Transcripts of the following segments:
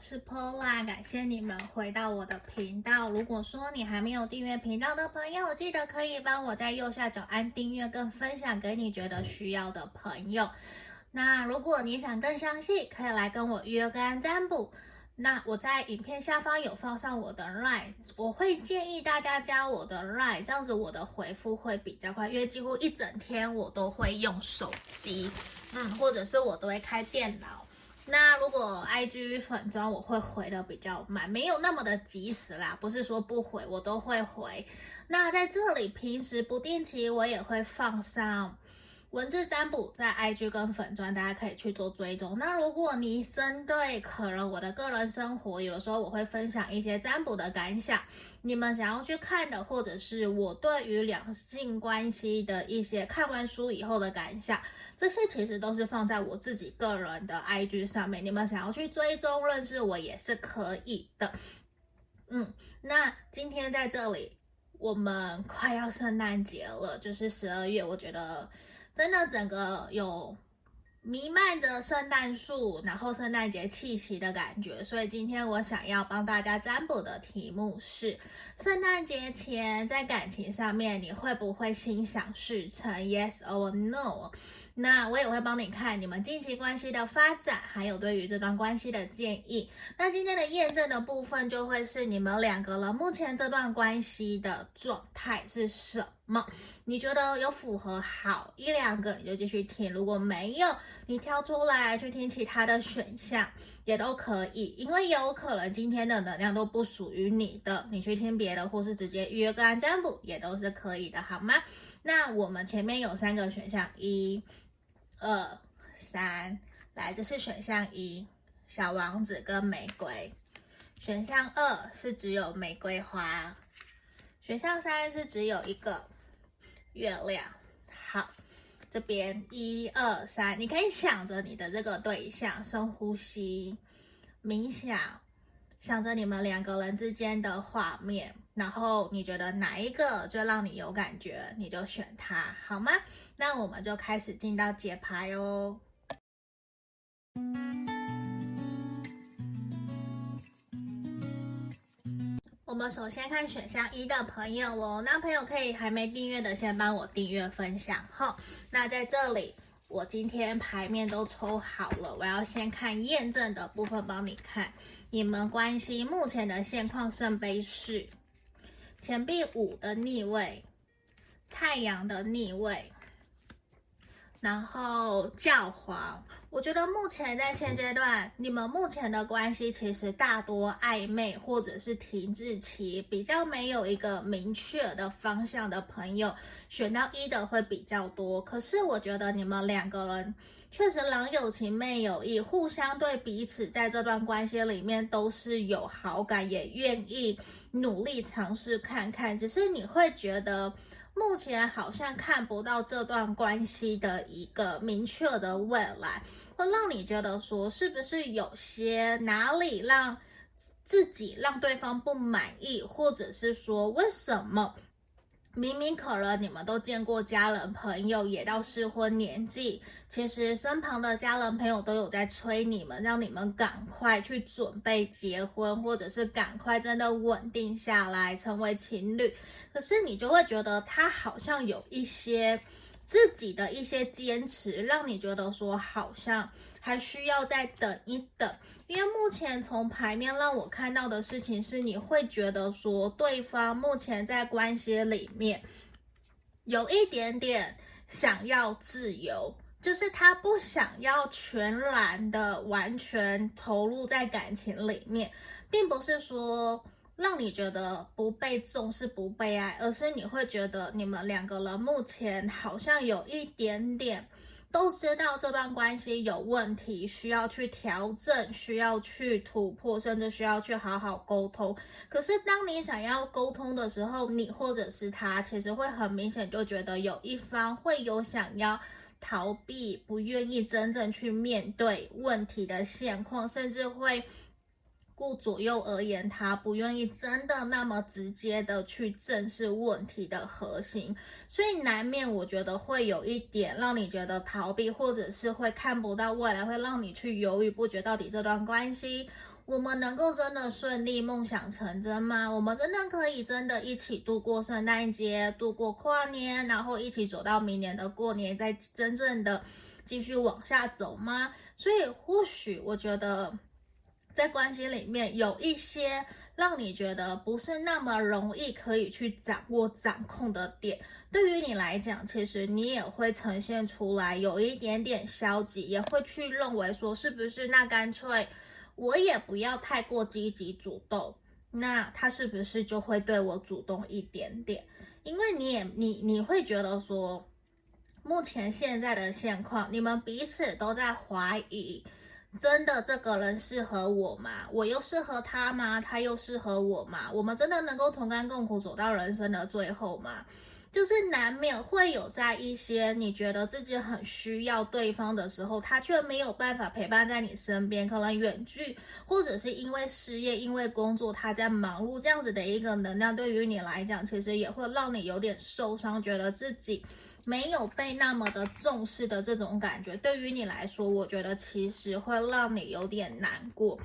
是 Paula，感谢你们回到我的频道。如果说你还没有订阅频道的朋友，记得可以帮我在右下角按订阅跟分享给你觉得需要的朋友。那如果你想更详细，可以来跟我约个案占卜。那我在影片下方有放上我的 LINE，我会建议大家加我的 LINE，这样子我的回复会比较快，因为几乎一整天我都会用手机，嗯，或者是我都会开电脑。那如果 IG 粉专我会回的比较慢，没有那么的及时啦，不是说不回，我都会回。那在这里平时不定期我也会放上。文字占卜在 IG 跟粉专，大家可以去做追踪。那如果你针对可能我的个人生活，有的时候我会分享一些占卜的感想，你们想要去看的，或者是我对于两性关系的一些看完书以后的感想，这些其实都是放在我自己个人的 IG 上面。你们想要去追踪认识我也是可以的。嗯，那今天在这里，我们快要圣诞节了，就是十二月，我觉得。真的，整个有弥漫着圣诞树，然后圣诞节气息的感觉。所以今天我想要帮大家占卜的题目是：圣诞节前在感情上面，你会不会心想事成？Yes or no？那我也会帮你看你们近期关系的发展，还有对于这段关系的建议。那今天的验证的部分就会是你们两个人目前这段关系的状态是什么？你觉得有符合好一两个，你就继续听；如果没有，你挑出来去听其他的选项也都可以。因为有可能今天的能量都不属于你的，你去听别的，或是直接预约个案占卜也都是可以的，好吗？那我们前面有三个选项，一。二三，来，这是选项一，小王子跟玫瑰。选项二是只有玫瑰花。选项三是只有一个月亮。好，这边一二三，你可以想着你的这个对象，深呼吸，冥想，想着你们两个人之间的画面，然后你觉得哪一个最让你有感觉，你就选它，好吗？那我们就开始进到解牌哦。我们首先看选项一的朋友哦，那朋友可以还没订阅的先帮我订阅分享哈。那在这里，我今天牌面都抽好了，我要先看验证的部分，帮你看你们关系目前的现况。圣杯四、钱币五的逆位、太阳的逆位。然后教皇，我觉得目前在现阶段，你们目前的关系其实大多暧昧或者是停滞期，比较没有一个明确的方向的朋友，选到一的会比较多。可是我觉得你们两个人确实郎有情妹有意，互相对彼此在这段关系里面都是有好感，也愿意努力尝试看看。只是你会觉得。目前好像看不到这段关系的一个明确的未来，会让你觉得说，是不是有些哪里让自己让对方不满意，或者是说为什么？明明可能你们都见过家人朋友，也到适婚年纪，其实身旁的家人朋友都有在催你们，让你们赶快去准备结婚，或者是赶快真的稳定下来成为情侣。可是你就会觉得他好像有一些。自己的一些坚持，让你觉得说好像还需要再等一等，因为目前从牌面让我看到的事情是，你会觉得说对方目前在关系里面有一点点想要自由，就是他不想要全然的完全投入在感情里面，并不是说。让你觉得不被重视、不被爱，而是你会觉得你们两个人目前好像有一点点都知道这段关系有问题，需要去调整，需要去突破，甚至需要去好好沟通。可是当你想要沟通的时候，你或者是他，其实会很明显就觉得有一方会有想要逃避，不愿意真正去面对问题的现况，甚至会。顾左右而言他，他不愿意真的那么直接的去正视问题的核心，所以难免我觉得会有一点让你觉得逃避，或者是会看不到未来，会让你去犹豫不决，到底这段关系我们能够真的顺利梦想成真吗？我们真的可以真的一起度过圣诞节、度过跨年，然后一起走到明年的过年，再真正的继续往下走吗？所以或许我觉得，在关系里面有一些让你觉得不是那么容易可以去掌握、掌控的点。对于你来讲，其实你也会呈现出来有一点点消极，也会去认为说，是不是那干脆我也不要太过积极主动，那他是不是就会对我主动一点点？因为你也你你会觉得说，目前现在的现况，你们彼此都在怀疑，真的这个人适合我吗？我又适合他吗？他又适合我吗？我们真的能够同甘共苦走到人生的最后吗？就是难免会有在一些你觉得自己很需要对方的时候，他却没有办法陪伴在你身边，可能远距，或者是因为失业、因为工作他在忙碌，这样子的一个能量，对于你来讲，其实也会让你有点受伤，觉得自己没有被那么的重视的这种感觉，对于你来说，我觉得其实会让你有点难过，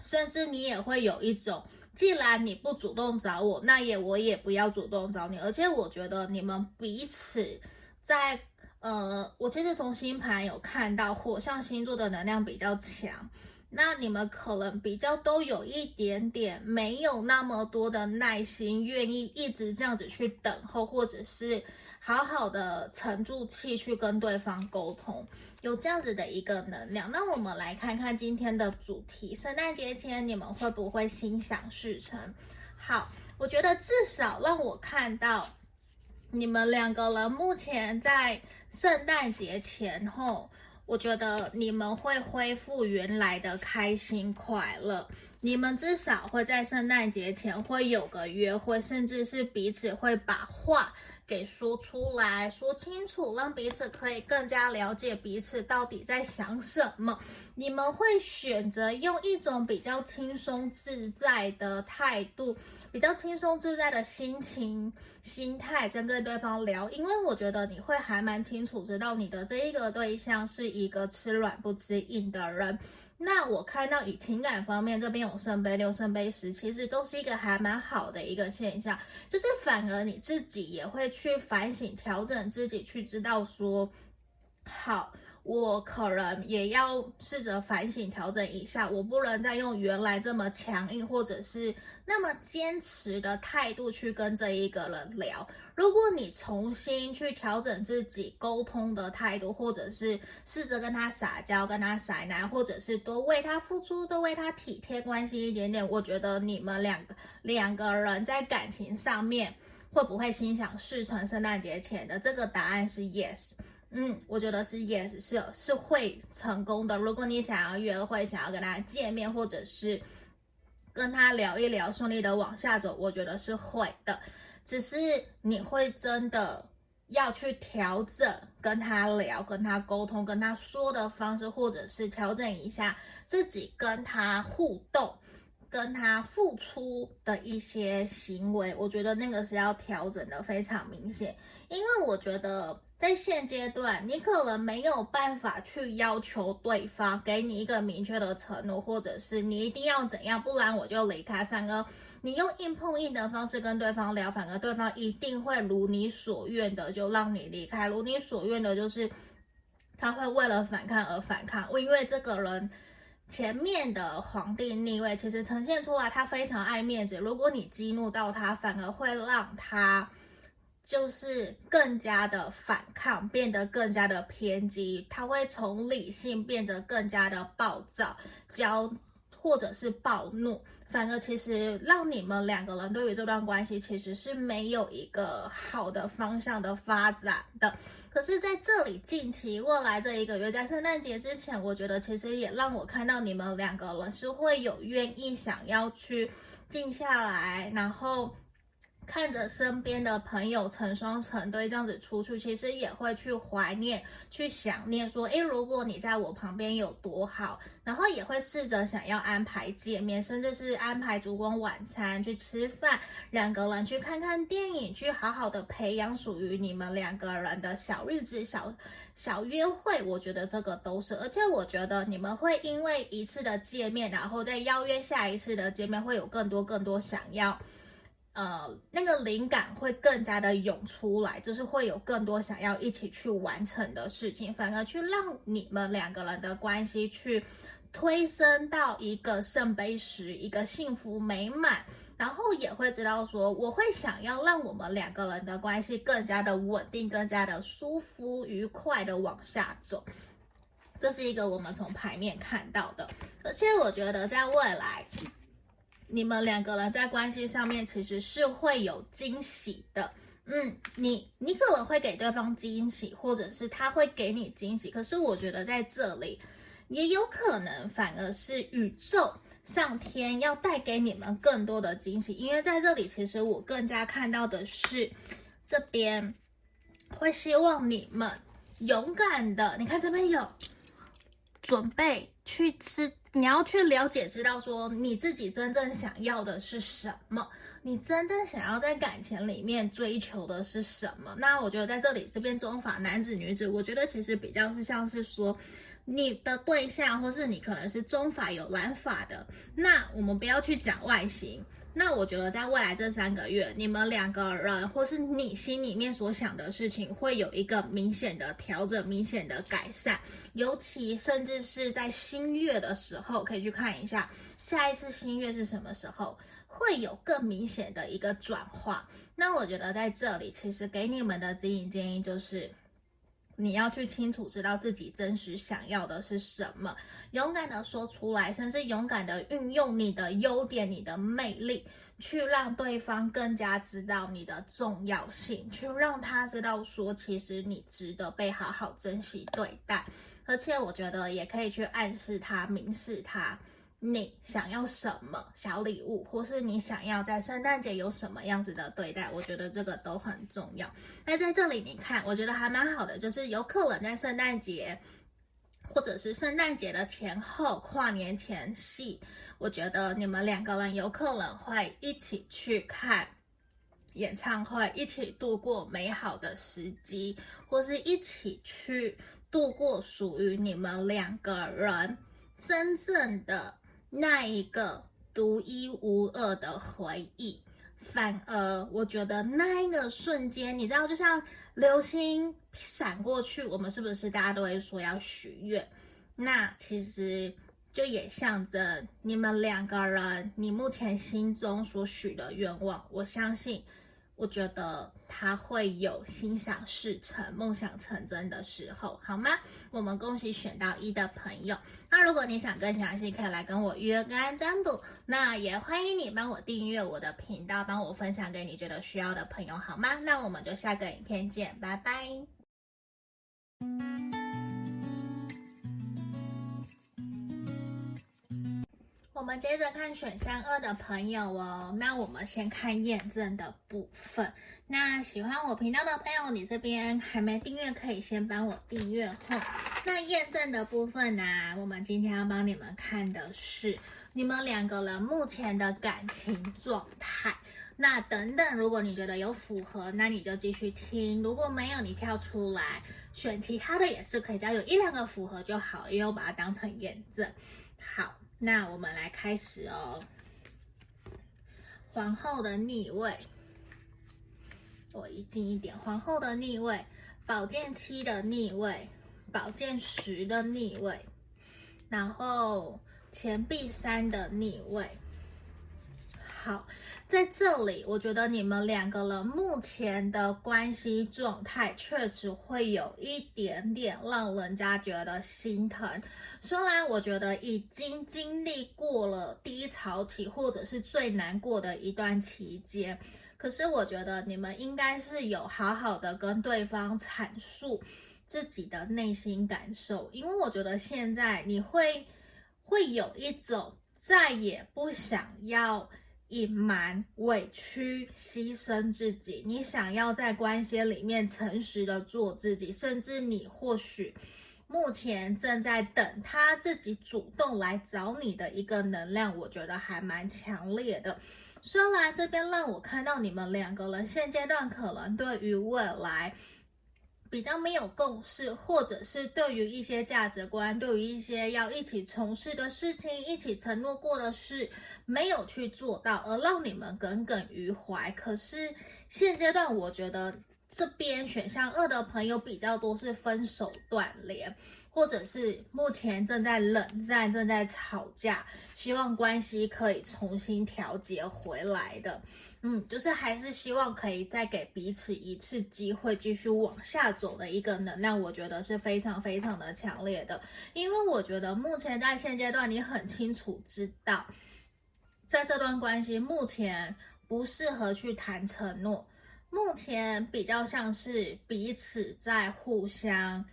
甚至你也会有一种。既然你不主动找我，那也我也不要主动找你。而且我觉得你们彼此在呃，我其实从星盘有看到火象星座的能量比较强，那你们可能比较都有一点点没有那么多的耐心，愿意一直这样子去等候，或者是。好好的沉住气去跟对方沟通，有这样子的一个能量。那我们来看看今天的主题：圣诞节前你们会不会心想事成？好，我觉得至少让我看到你们两个人目前在圣诞节前后，我觉得你们会恢复原来的开心快乐。你们至少会在圣诞节前会有个约会，甚至是彼此会把话。给说出来，说清楚，让彼此可以更加了解彼此到底在想什么。你们会选择用一种比较轻松自在的态度，比较轻松自在的心情、心态，针对对方聊。因为我觉得你会还蛮清楚知道你的这一个对象是一个吃软不吃硬的人。那我看到以情感方面这边有圣杯六、圣杯十，其实都是一个还蛮好的一个现象，就是反而你自己也会去反省、调整自己，去知道说，好。我可能也要试着反省调整一下，我不能再用原来这么强硬或者是那么坚持的态度去跟这一个人聊。如果你重新去调整自己沟通的态度，或者是试着跟他撒娇、跟他撒奶，或者是多为他付出、多为他体贴、关心一点点，我觉得你们两个两个人在感情上面会不会心想事成？圣诞节前的这个答案是 yes。嗯，我觉得是 yes，是是会成功的。如果你想要约会，想要跟他见面，或者是跟他聊一聊，顺利的往下走，我觉得是会的。只是你会真的要去调整跟他聊、跟他沟通、跟他说的方式，或者是调整一下自己跟他互动、跟他付出的一些行为。我觉得那个是要调整的非常明显，因为我觉得。在现阶段，你可能没有办法去要求对方给你一个明确的承诺，或者是你一定要怎样，不然我就离开。反而你用硬碰硬的方式跟对方聊，反而对方一定会如你所愿的就让你离开。如你所愿的就是他会为了反抗而反抗，因为这个人前面的皇帝逆位其实呈现出来，他非常爱面子。如果你激怒到他，反而会让他。就是更加的反抗，变得更加的偏激，他会从理性变得更加的暴躁、焦或者是暴怒，反而其实让你们两个人对于这段关系其实是没有一个好的方向的发展的。可是在这里，近期未来这一个月，在圣诞节之前，我觉得其实也让我看到你们两个人是会有愿意想要去静下来，然后。看着身边的朋友成双成对这样子出去，其实也会去怀念、去想念，说，诶，如果你在我旁边有多好，然后也会试着想要安排见面，甚至是安排烛光晚餐去吃饭，两个人去看看电影，去好好的培养属于你们两个人的小日子、小小约会。我觉得这个都是，而且我觉得你们会因为一次的见面，然后再邀约下一次的见面，会有更多更多想要。呃，那个灵感会更加的涌出来，就是会有更多想要一起去完成的事情，反而去让你们两个人的关系去推升到一个圣杯十，一个幸福美满，然后也会知道说，我会想要让我们两个人的关系更加的稳定，更加的舒服、愉快的往下走。这是一个我们从牌面看到的，而且我觉得在未来。你们两个人在关系上面其实是会有惊喜的，嗯，你你可能会给对方惊喜，或者是他会给你惊喜。可是我觉得在这里也有可能反而是宇宙上天要带给你们更多的惊喜，因为在这里其实我更加看到的是这边会希望你们勇敢的，你看这边有准备去吃。你要去了解，知道说你自己真正想要的是什么，你真正想要在感情里面追求的是什么。那我觉得在这里这边中法男子女子，我觉得其实比较是像是说你的对象，或是你可能是中法有蓝法的。那我们不要去讲外形。那我觉得，在未来这三个月，你们两个人或是你心里面所想的事情，会有一个明显的调整、明显的改善。尤其甚至是在新月的时候，可以去看一下下一次新月是什么时候，会有更明显的一个转化。那我觉得在这里，其实给你们的指引建议就是。你要去清楚知道自己真实想要的是什么，勇敢的说出来，甚至勇敢的运用你的优点、你的魅力，去让对方更加知道你的重要性，去让他知道说，其实你值得被好好珍惜对待，而且我觉得也可以去暗示他、明示他。你想要什么小礼物，或是你想要在圣诞节有什么样子的对待？我觉得这个都很重要。那在这里，你看，我觉得还蛮好的，就是有可能在圣诞节，或者是圣诞节的前后、跨年前夕，我觉得你们两个人有可能会一起去看演唱会，一起度过美好的时机，或是一起去度过属于你们两个人真正的。那一个独一无二的回忆，反而我觉得那一个瞬间，你知道，就像流星闪过去，我们是不是大家都会说要许愿？那其实就也象征你们两个人，你目前心中所许的愿望，我相信。我觉得他会有心想事成、梦想成真的时候，好吗？我们恭喜选到一的朋友。那如果你想更详细，可以来跟我约个案占卜。那也欢迎你帮我订阅我的频道，帮我分享给你觉得需要的朋友，好吗？那我们就下个影片见，拜拜。我们接着看选项二的朋友哦，那我们先看验证的部分。那喜欢我频道的朋友，你这边还没订阅，可以先帮我订阅后。那验证的部分呢，我们今天要帮你们看的是你们两个人目前的感情状态。那等等，如果你觉得有符合，那你就继续听；如果没有，你跳出来选其他的也是可以，只要有一两个符合就好，因为我把它当成验证。好。那我们来开始哦。皇后的逆位，我移近一点。皇后的逆位，宝剑七的逆位，宝剑十的逆位，然后钱币三的逆位。好。在这里，我觉得你们两个人目前的关系状态确实会有一点点让人家觉得心疼。虽然我觉得已经经历过了低潮期，或者是最难过的一段期间，可是我觉得你们应该是有好好的跟对方阐述自己的内心感受，因为我觉得现在你会会有一种再也不想要。隐瞒、委屈、牺牲自己，你想要在关系里面诚实的做自己，甚至你或许目前正在等他自己主动来找你的一个能量，我觉得还蛮强烈的。虽然这边让我看到你们两个人现阶段可能对于未来。比较没有共识，或者是对于一些价值观，对于一些要一起从事的事情，一起承诺过的事，没有去做到，而让你们耿耿于怀。可是现阶段，我觉得这边选项二的朋友比较多是分手断联，或者是目前正在冷战、正在吵架，希望关系可以重新调节回来的。嗯，就是还是希望可以再给彼此一次机会，继续往下走的一个能量，我觉得是非常非常的强烈的。因为我觉得目前在现阶段，你很清楚知道，在这段关系目前不适合去谈承诺，目前比较像是彼此在互相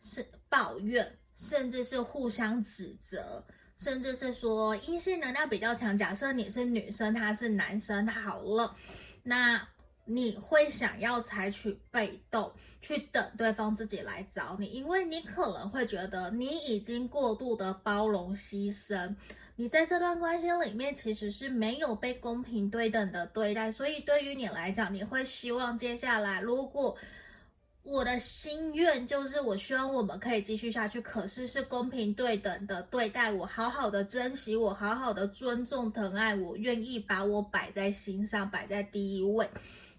是抱怨，甚至是互相指责。甚至是说阴性能量比较强，假设你是女生，他是男生，好了，那你会想要采取被动，去等对方自己来找你，因为你可能会觉得你已经过度的包容牺牲，你在这段关系里面其实是没有被公平对等的对待，所以对于你来讲，你会希望接下来如果。我的心愿就是，我希望我们可以继续下去，可是是公平对等的对待我，好好的珍惜我，好好的尊重疼爱我，愿意把我摆在心上，摆在第一位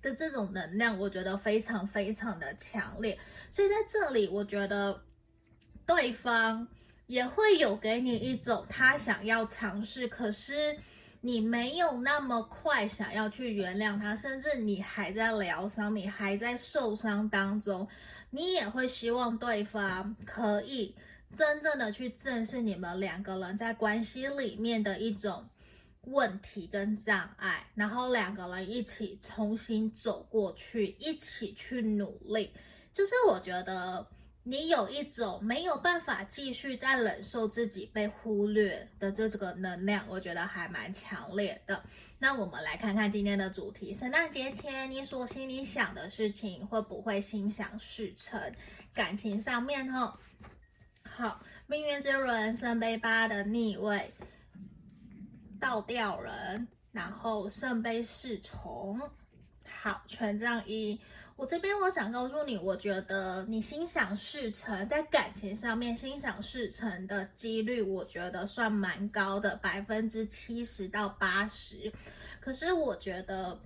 的这种能量，我觉得非常非常的强烈。所以在这里，我觉得对方也会有给你一种他想要尝试，可是。你没有那么快想要去原谅他，甚至你还在疗伤，你还在受伤当中，你也会希望对方可以真正的去正视你们两个人在关系里面的一种问题跟障碍，然后两个人一起重新走过去，一起去努力。就是我觉得。你有一种没有办法继续再忍受自己被忽略的这这个能量，我觉得还蛮强烈的。那我们来看看今天的主题：圣诞节前你所心里想的事情会不会心想事成？感情上面哈，好，命运之轮圣杯八的逆位，倒吊人，然后圣杯侍从，好，权杖一。我这边我想告诉你，我觉得你心想事成，在感情上面心想事成的几率，我觉得算蛮高的，百分之七十到八十。可是我觉得，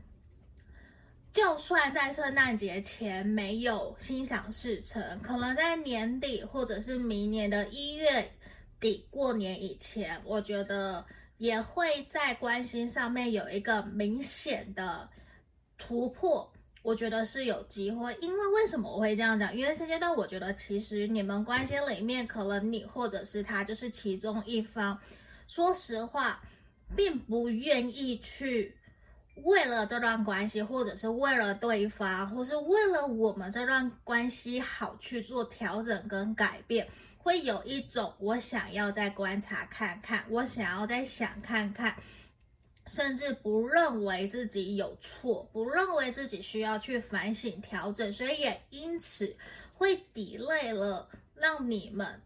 就算在圣诞节前没有心想事成，可能在年底或者是明年的一月底过年以前，我觉得也会在关系上面有一个明显的突破。我觉得是有机会，因为为什么我会这样讲？因为现阶段我觉得其实你们关系里面，可能你或者是他就是其中一方，说实话，并不愿意去为了这段关系，或者是为了对方，或是为了我们这段关系好去做调整跟改变，会有一种我想要再观察看看，我想要再想看看。甚至不认为自己有错，不认为自己需要去反省调整，所以也因此会 delay 了，让你们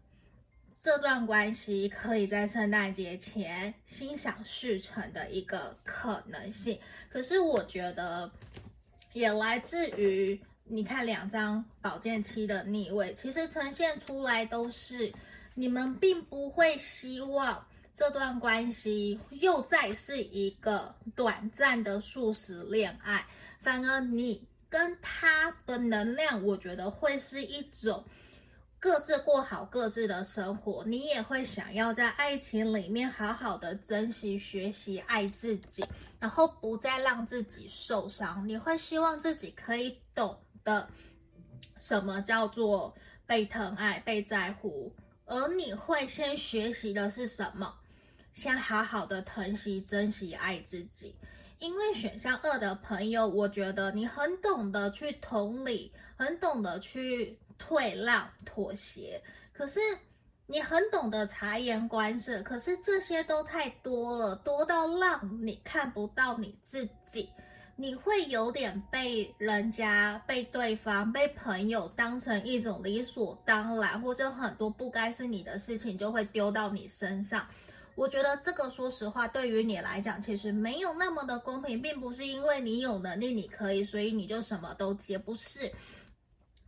这段关系可以在圣诞节前心想事成的一个可能性。可是我觉得也来自于你看两张宝剑七的逆位，其实呈现出来都是你们并不会希望。这段关系又再是一个短暂的速食恋爱，反而你跟他的能量，我觉得会是一种各自过好各自的生活。你也会想要在爱情里面好好的珍惜、学习爱自己，然后不再让自己受伤。你会希望自己可以懂得什么叫做被疼爱、被在乎，而你会先学习的是什么？先好好的疼惜、珍惜、爱自己，因为选项二的朋友，我觉得你很懂得去同理，很懂得去退让、妥协。可是你很懂得察言观色，可是这些都太多了，多到让你看不到你自己。你会有点被人家、被对方、被朋友当成一种理所当然，或者很多不该是你的事情就会丢到你身上。我觉得这个，说实话，对于你来讲，其实没有那么的公平，并不是因为你有能力，你可以，所以你就什么都接，不是，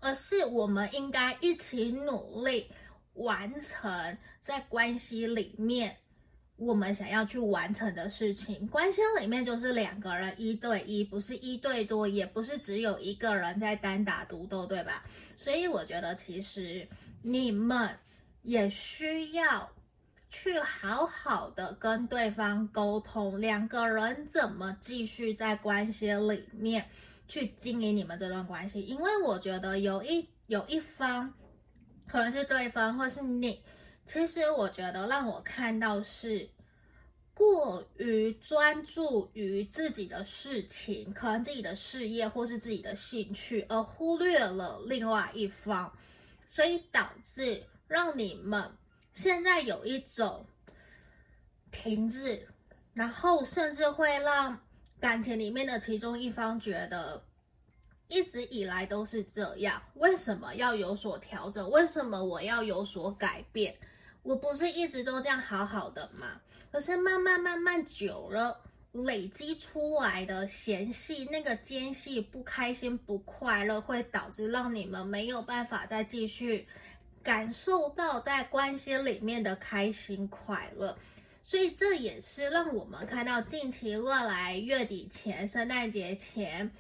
而是我们应该一起努力完成在关系里面。我们想要去完成的事情，关系里面就是两个人一对一，不是一对多，也不是只有一个人在单打独斗，对吧？所以我觉得，其实你们也需要去好好的跟对方沟通，两个人怎么继续在关系里面去经营你们这段关系。因为我觉得有一有一方，可能是对方或是你。其实我觉得让我看到是过于专注于自己的事情，可能自己的事业或是自己的兴趣，而忽略了另外一方，所以导致让你们现在有一种停滞，然后甚至会让感情里面的其中一方觉得一直以来都是这样，为什么要有所调整？为什么我要有所改变？我不是一直都这样好好的吗？可是慢慢慢慢久了，累积出来的嫌隙，那个间隙，不开心、不快乐，会导致让你们没有办法再继续感受到在关系里面的开心快乐。所以这也是让我们看到近期未来月底前、圣诞节前，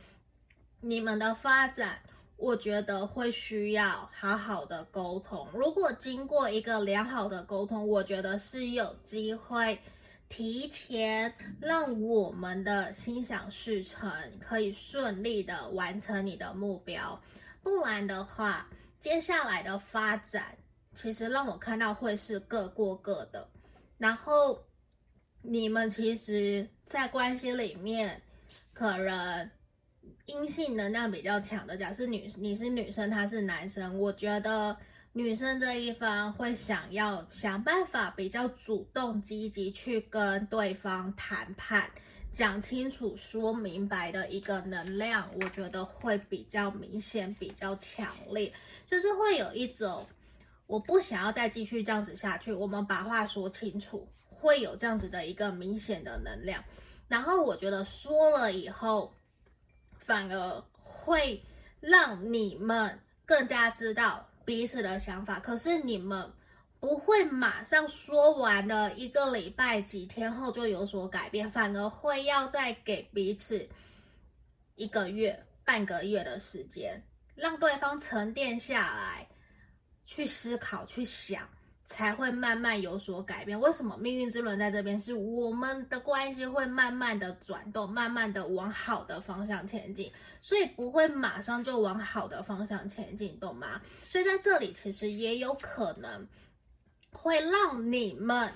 你们的发展。我觉得会需要好好的沟通。如果经过一个良好的沟通，我觉得是有机会提前让我们的心想事成，可以顺利的完成你的目标。不然的话，接下来的发展其实让我看到会是各过各的。然后你们其实，在关系里面可能。阴性能量比较强的，假设女你是女生，他是男生，我觉得女生这一方会想要想办法比较主动积极去跟对方谈判，讲清楚、说明白的一个能量，我觉得会比较明显、比较强烈，就是会有一种我不想要再继续这样子下去，我们把话说清楚，会有这样子的一个明显的能量。然后我觉得说了以后。反而会让你们更加知道彼此的想法，可是你们不会马上说完了一个礼拜、几天后就有所改变，反而会要再给彼此一个月、半个月的时间，让对方沉淀下来，去思考、去想。才会慢慢有所改变。为什么命运之轮在这边？是我们的关系会慢慢的转动，慢慢的往好的方向前进，所以不会马上就往好的方向前进，懂吗？所以在这里其实也有可能会让你们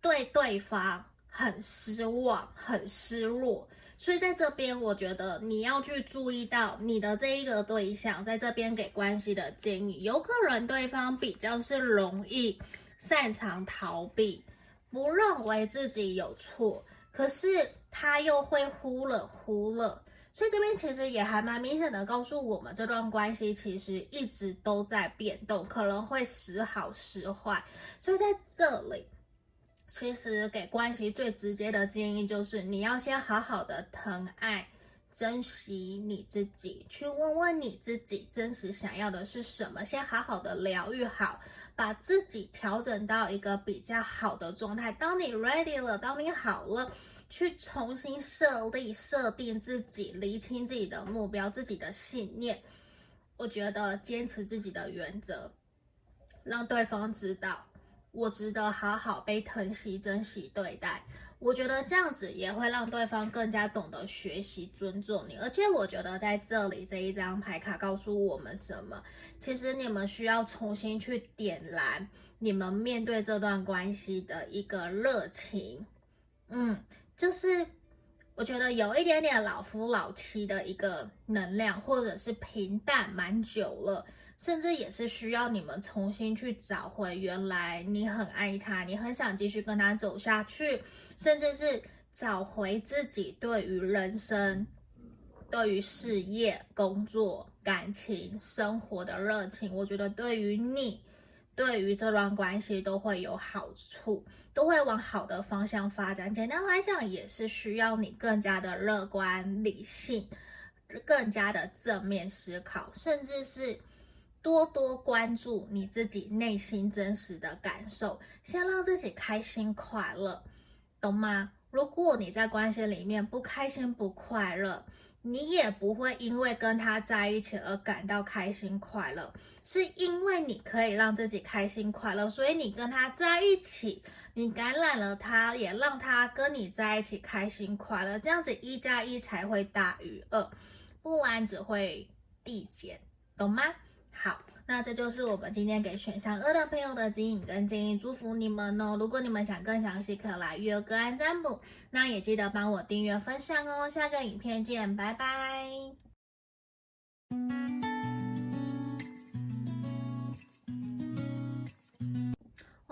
对对方很失望、很失落。所以在这边，我觉得你要去注意到你的这一个对象在这边给关系的建议，有可能对方比较是容易擅长逃避，不认为自己有错，可是他又会忽冷忽热。所以这边其实也还蛮明显的告诉我们，这段关系其实一直都在变动，可能会时好时坏。所以在这里。其实给关系最直接的建议就是，你要先好好的疼爱、珍惜你自己，去问问你自己真实想要的是什么，先好好的疗愈好，把自己调整到一个比较好的状态。当你 ready 了，当你好了，去重新设立、设定自己，厘清自己的目标、自己的信念。我觉得坚持自己的原则，让对方知道。我值得好好被疼惜、珍惜对待。我觉得这样子也会让对方更加懂得学习尊重你。而且我觉得在这里这一张牌卡告诉我们什么？其实你们需要重新去点燃你们面对这段关系的一个热情。嗯，就是我觉得有一点点老夫老妻的一个能量，或者是平淡蛮久了。甚至也是需要你们重新去找回原来你很爱他，你很想继续跟他走下去，甚至是找回自己对于人生、对于事业、工作、感情、生活的热情。我觉得对于你。对于这段关系都会有好处，都会往好的方向发展。简单来讲，也是需要你更加的乐观、理性，更加的正面思考，甚至是多多关注你自己内心真实的感受，先让自己开心快乐，懂吗？如果你在关系里面不开心、不快乐，你也不会因为跟他在一起而感到开心快乐，是因为你可以让自己开心快乐，所以你跟他在一起，你感染了他，也让他跟你在一起开心快乐，这样子一加一才会大于二，不然只会递减，懂吗？好。那这就是我们今天给选项二的朋友的指引跟建议，祝福你们哦！如果你们想更详细，可来预约个案占卜，那也记得帮我订阅分享哦！下个影片见，拜拜。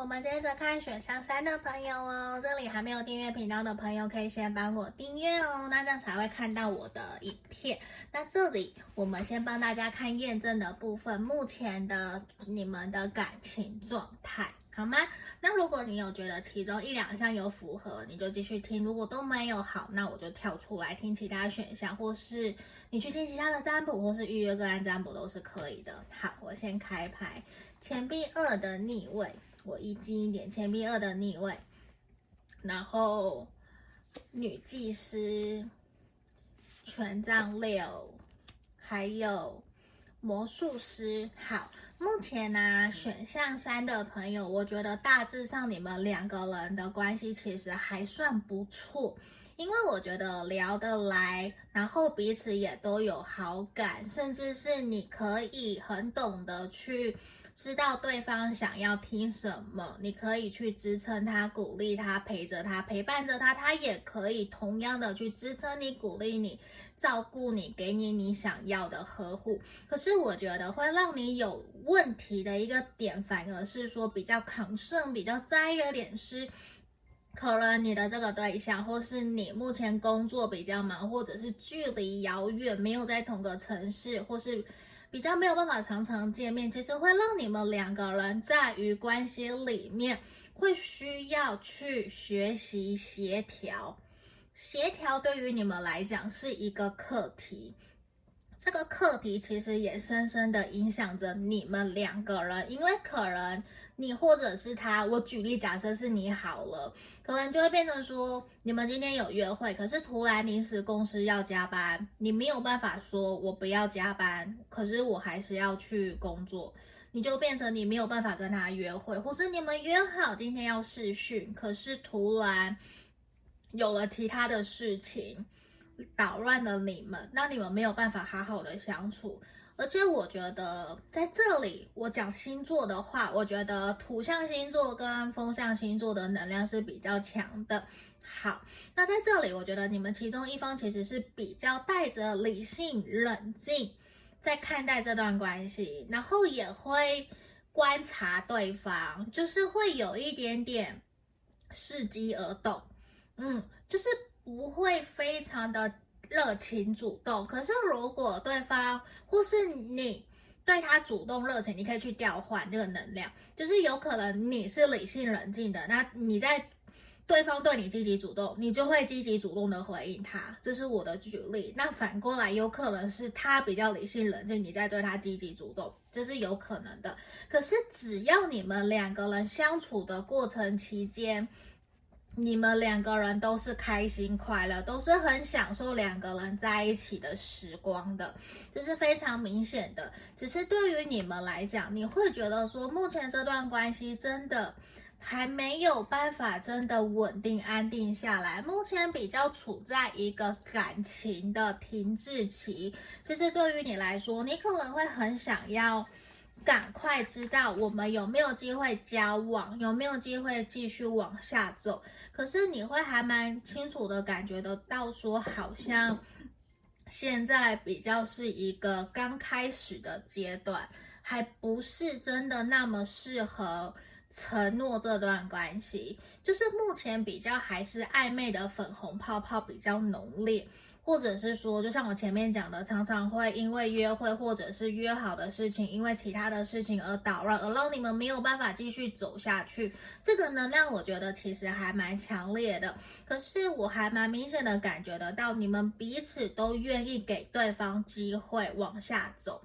我们接着看选项三的朋友哦，这里还没有订阅频道的朋友可以先帮我订阅哦，那这样才会看到我的影片。那这里我们先帮大家看验证的部分，目前的你们的感情状态好吗？那如果你有觉得其中一两项有符合，你就继续听；如果都没有好，那我就跳出来听其他选项，或是你去听其他的占卜，或是预约个案占卜都是可以的。好，我先开牌，钱币二的逆位。我一近一点，钱币二的逆位，然后女祭司，权杖六，还有魔术师。好，目前呢、啊，选项三的朋友，我觉得大致上你们两个人的关系其实还算不错，因为我觉得聊得来，然后彼此也都有好感，甚至是你可以很懂得去。知道对方想要听什么，你可以去支撑他、鼓励他、陪着他、陪伴着他，他也可以同样的去支撑你、鼓励你、照顾你、给你你想要的呵护。可是我觉得会让你有问题的一个点，反而是说比较抗胜、比较在意的点是，可能你的这个对象，或是你目前工作比较忙，或者是距离遥远，没有在同个城市，或是。比较没有办法常常见面，其实会让你们两个人在于关系里面会需要去学习协调。协调对于你们来讲是一个课题，这个课题其实也深深的影响着你们两个人，因为可能。你或者是他，我举例假设是你好了，可能就会变成说，你们今天有约会，可是突然临时公司要加班，你没有办法说我不要加班，可是我还是要去工作，你就变成你没有办法跟他约会，或是你们约好今天要试训，可是突然有了其他的事情捣乱了你们，那你们没有办法好好的相处。而且我觉得在这里，我讲星座的话，我觉得土象星座跟风象星座的能量是比较强的。好，那在这里，我觉得你们其中一方其实是比较带着理性、冷静在看待这段关系，然后也会观察对方，就是会有一点点伺机而动，嗯，就是不会非常的。热情主动，可是如果对方或是你对他主动热情，你可以去调换这个能量，就是有可能你是理性冷静的，那你在对方对你积极主动，你就会积极主动的回应他，这是我的举例。那反过来，有可能是他比较理性冷静，你在对他积极主动，这是有可能的。可是只要你们两个人相处的过程期间，你们两个人都是开心快乐，都是很享受两个人在一起的时光的，这是非常明显的。只是对于你们来讲，你会觉得说，目前这段关系真的还没有办法真的稳定安定下来，目前比较处在一个感情的停滞期。其实对于你来说，你可能会很想要。赶快知道我们有没有机会交往，有没有机会继续往下走。可是你会还蛮清楚的感觉得到，说好像现在比较是一个刚开始的阶段，还不是真的那么适合承诺这段关系，就是目前比较还是暧昧的粉红泡泡比较浓烈。或者是说，就像我前面讲的，常常会因为约会或者是约好的事情，因为其他的事情而捣乱，而让你们没有办法继续走下去。这个能量我觉得其实还蛮强烈的，可是我还蛮明显的感觉得到，你们彼此都愿意给对方机会往下走。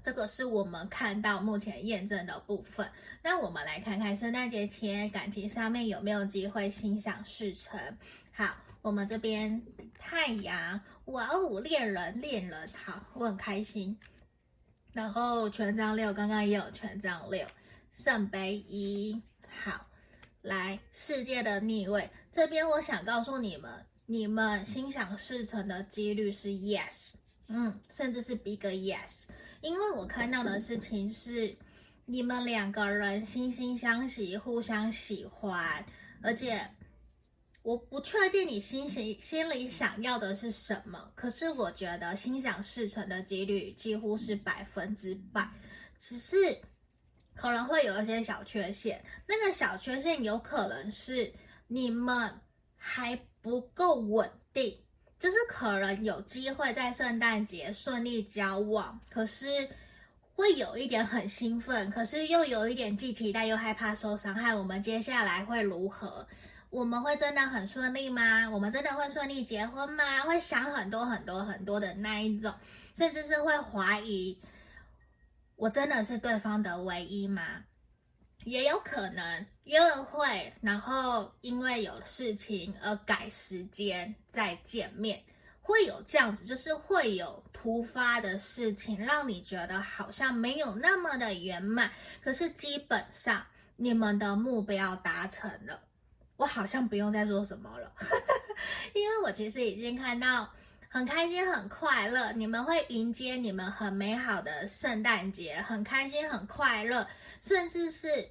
这个是我们看到目前验证的部分。那我们来看看圣诞节前感情上面有没有机会心想事成。好。我们这边太阳，哇哦，恋人恋人，好，我很开心。然后权杖六，刚刚也有权杖六，圣杯一，好，来世界的逆位这边，我想告诉你们，你们心想事成的几率是 yes，嗯，甚至是 big yes，因为我看到的事情是你们两个人惺惺相惜，互相喜欢，而且。我不确定你心心心里想要的是什么，可是我觉得心想事成的几率几乎是百分之百，只是可能会有一些小缺陷。那个小缺陷有可能是你们还不够稳定，就是可能有机会在圣诞节顺利交往，可是会有一点很兴奋，可是又有一点既期待又害怕受伤害。我们接下来会如何？我们会真的很顺利吗？我们真的会顺利结婚吗？会想很多很多很多的那一种，甚至是会怀疑，我真的是对方的唯一吗？也有可能约了会，然后因为有事情而改时间再见面，会有这样子，就是会有突发的事情让你觉得好像没有那么的圆满，可是基本上你们的目标达成了。我好像不用再做什么了，因为我其实已经看到很开心、很快乐，你们会迎接你们很美好的圣诞节，很开心、很快乐，甚至是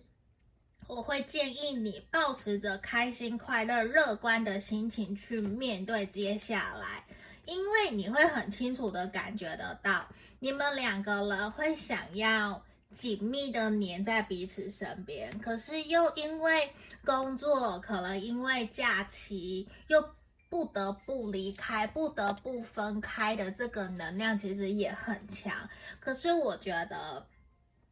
我会建议你抱持着开心、快乐、乐观的心情去面对接下来，因为你会很清楚的感觉得到，你们两个人会想要。紧密的黏在彼此身边，可是又因为工作，可能因为假期，又不得不离开，不得不分开的这个能量其实也很强。可是我觉得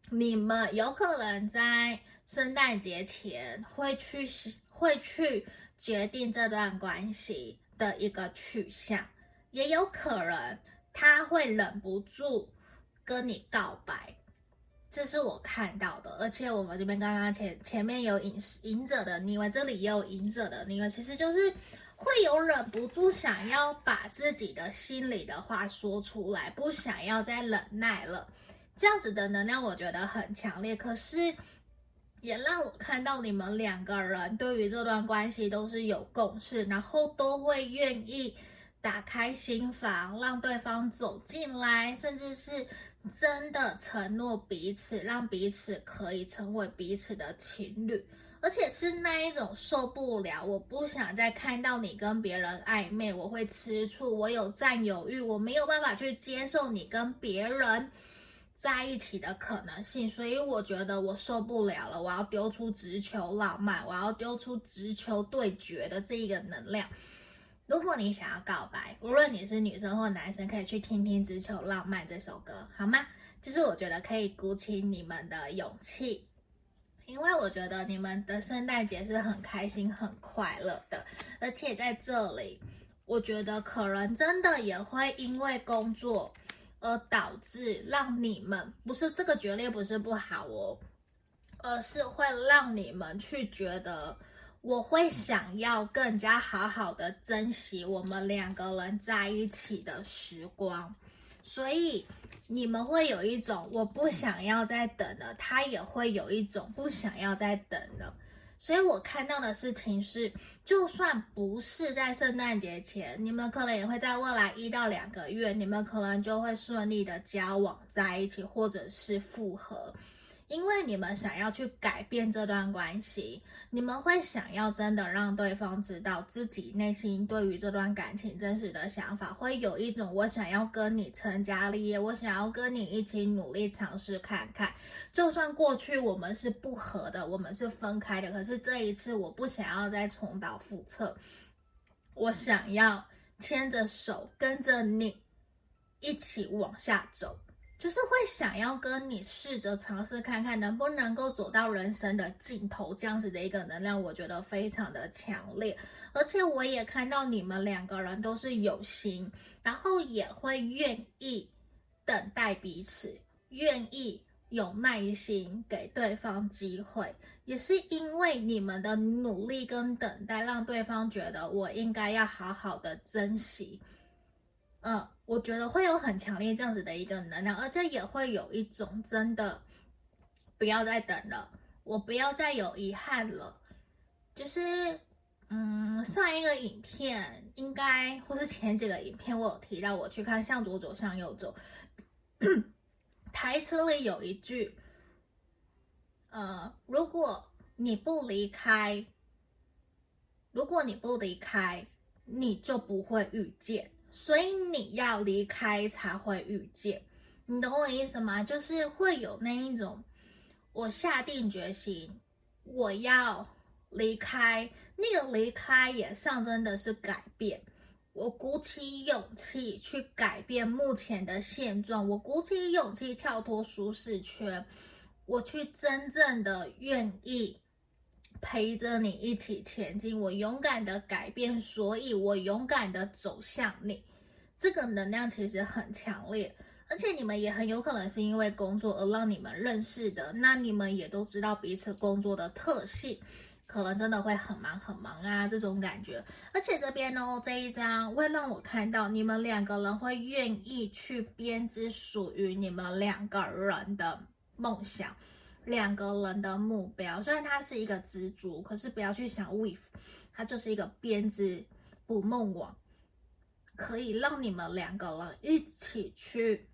你们有可能在圣诞节前会去会去决定这段关系的一个去向，也有可能他会忍不住跟你告白。这是我看到的，而且我们这边刚刚前前面有隐隐者的逆位，这里也有隐者的逆位，其实就是会有忍不住想要把自己的心里的话说出来，不想要再忍耐了，这样子的能量我觉得很强烈。可是也让我看到你们两个人对于这段关系都是有共识，然后都会愿意打开心房，让对方走进来，甚至是。真的承诺彼此，让彼此可以成为彼此的情侣，而且是那一种受不了，我不想再看到你跟别人暧昧，我会吃醋，我有占有欲，我没有办法去接受你跟别人在一起的可能性，所以我觉得我受不了了，我要丢出直球浪漫，我要丢出直球对决的这一个能量。如果你想要告白，无论你是女生或男生，可以去听听《只求浪漫》这首歌，好吗？就是我觉得可以鼓起你们的勇气，因为我觉得你们的圣诞节是很开心、很快乐的，而且在这里，我觉得可能真的也会因为工作而导致让你们不是这个决裂，不是不好哦，而是会让你们去觉得。我会想要更加好好的珍惜我们两个人在一起的时光，所以你们会有一种我不想要再等了，他也会有一种不想要再等了。所以我看到的事情是，就算不是在圣诞节前，你们可能也会在未来一到两个月，你们可能就会顺利的交往在一起，或者是复合。因为你们想要去改变这段关系，你们会想要真的让对方知道自己内心对于这段感情真实的想法，会有一种我想要跟你成家立业，我想要跟你一起努力尝试看看，就算过去我们是不合的，我们是分开的，可是这一次我不想要再重蹈覆辙，我想要牵着手跟着你一起往下走。就是会想要跟你试着尝试看看能不能够走到人生的尽头，这样子的一个能量，我觉得非常的强烈。而且我也看到你们两个人都是有心，然后也会愿意等待彼此，愿意有耐心给对方机会，也是因为你们的努力跟等待，让对方觉得我应该要好好的珍惜。嗯，我觉得会有很强烈这样子的一个能量，而且也会有一种真的不要再等了，我不要再有遗憾了。就是，嗯，上一个影片应该或是前几个影片，我有提到我去看《向左走，向右走》，台词里有一句，呃，如果你不离开，如果你不离开，你就不会遇见。所以你要离开才会遇见，你懂我意思吗？就是会有那一种，我下定决心，我要离开，那个离开也象征的是改变。我鼓起勇气去改变目前的现状，我鼓起勇气跳脱舒适圈，我去真正的愿意。陪着你一起前进，我勇敢的改变，所以我勇敢的走向你。这个能量其实很强烈，而且你们也很有可能是因为工作而让你们认识的。那你们也都知道彼此工作的特性，可能真的会很忙很忙啊，这种感觉。而且这边呢，这一张会让我看到你们两个人会愿意去编织属于你们两个人的梦想。两个人的目标，虽然它是一个蜘蛛，可是不要去想 weave，它就是一个编织捕梦网，可以让你们两个人一起去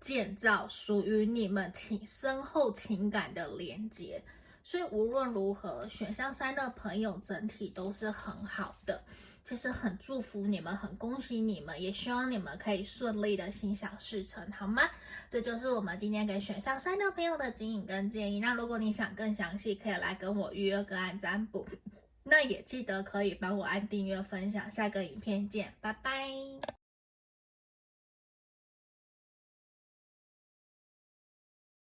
建造属于你们情深厚情感的连接。所以无论如何，选项三的朋友整体都是很好的。其实很祝福你们，很恭喜你们，也希望你们可以顺利的心想事成，好吗？这就是我们今天给选上三的朋友的指引跟建议。那如果你想更详细，可以来跟我预约个案占卜。那也记得可以帮我按订阅、分享。下个影片见，拜拜。